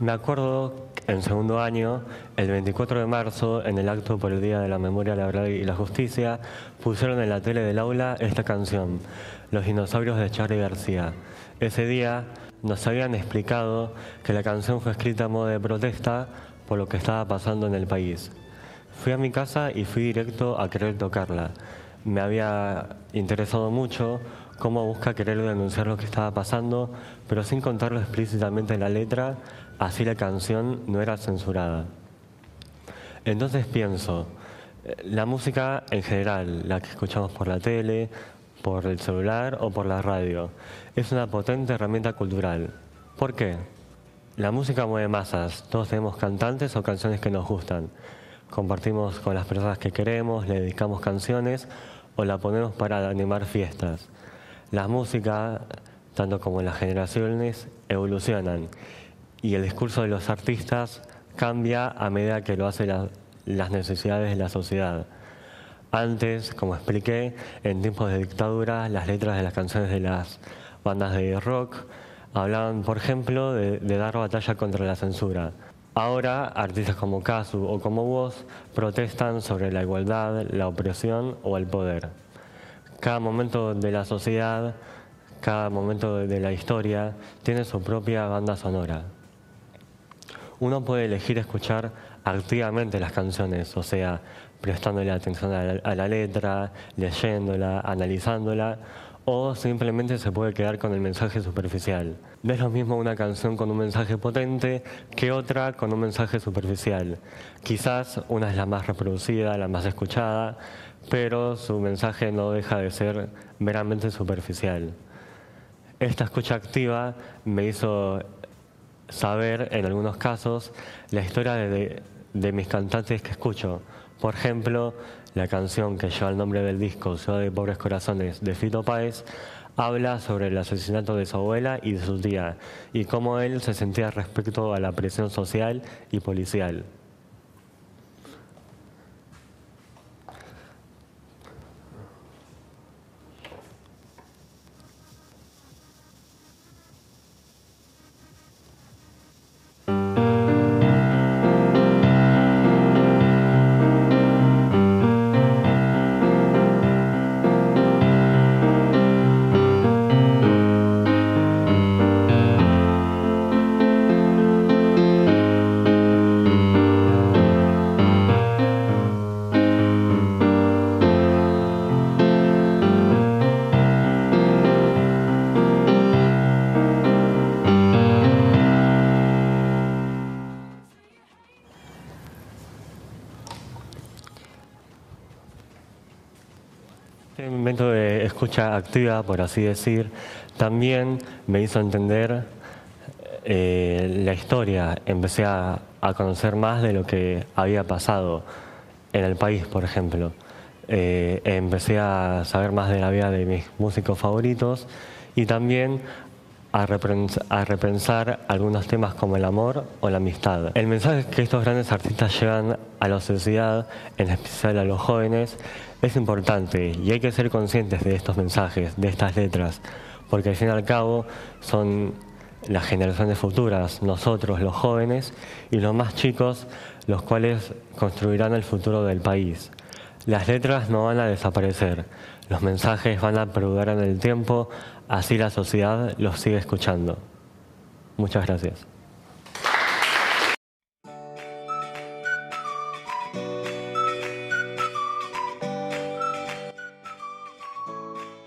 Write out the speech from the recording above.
Me acuerdo en segundo año, el 24 de marzo, en el acto por el Día de la Memoria, la Verdad y la Justicia, pusieron en la tele del aula esta canción, Los dinosaurios de Charlie García. Ese día nos habían explicado que la canción fue escrita a modo de protesta por lo que estaba pasando en el país. Fui a mi casa y fui directo a querer tocarla. Me había interesado mucho cómo busca querer denunciar lo que estaba pasando, pero sin contarlo explícitamente en la letra, así la canción no era censurada. Entonces pienso, eh, la música en general, la que escuchamos por la tele, por el celular o por la radio, es una potente herramienta cultural. ¿Por qué? La música mueve masas, todos tenemos cantantes o canciones que nos gustan. Compartimos con las personas que queremos, le dedicamos canciones o la ponemos para animar fiestas. La música, tanto como las generaciones, evolucionan y el discurso de los artistas cambia a medida que lo hacen las necesidades de la sociedad. Antes, como expliqué, en tiempos de dictadura, las letras de las canciones de las bandas de rock hablaban, por ejemplo, de, de dar batalla contra la censura. Ahora, artistas como Casu o como vos protestan sobre la igualdad, la opresión o el poder. Cada momento de la sociedad, cada momento de la historia tiene su propia banda sonora uno puede elegir escuchar activamente las canciones, o sea, prestándole atención a la, letra, leyéndola, analizándola, o simplemente se puede quedar con el mensaje superficial. No es lo mismo una canción con un mensaje potente que otra con un mensaje superficial. Quizás una es la más reproducida, la más escuchada, pero su mensaje no deja de ser meramente superficial. Esta escucha activa me hizo saber, en algunos casos, la historia de, mis cantantes que escucho. Por ejemplo, la canción que lleva el nombre del disco, Ciudad de Pobres Corazones, de Fito Páez, habla sobre el asesinato de su abuela y de su tía, y cómo él se sentía respecto a la presión social y policial. Este momento de escucha activa, por así decir, también me hizo entender eh, la historia. Empecé a, conocer más de lo que había pasado en el país, por ejemplo. Eh, empecé a saber más de la vida de mis músicos favoritos y también a, repensar algunos temas como el amor o la amistad. El mensaje que estos grandes artistas llevan a la sociedad, en especial a los jóvenes, es importante y hay que ser conscientes de estos mensajes, de estas letras, porque al fin y al cabo son las generaciones futuras, nosotros los jóvenes y los más chicos, los cuales construirán el futuro del país. Las letras no van a desaparecer, los mensajes van a perdurar en el tiempo, así la sociedad los sigue escuchando. Muchas gracias.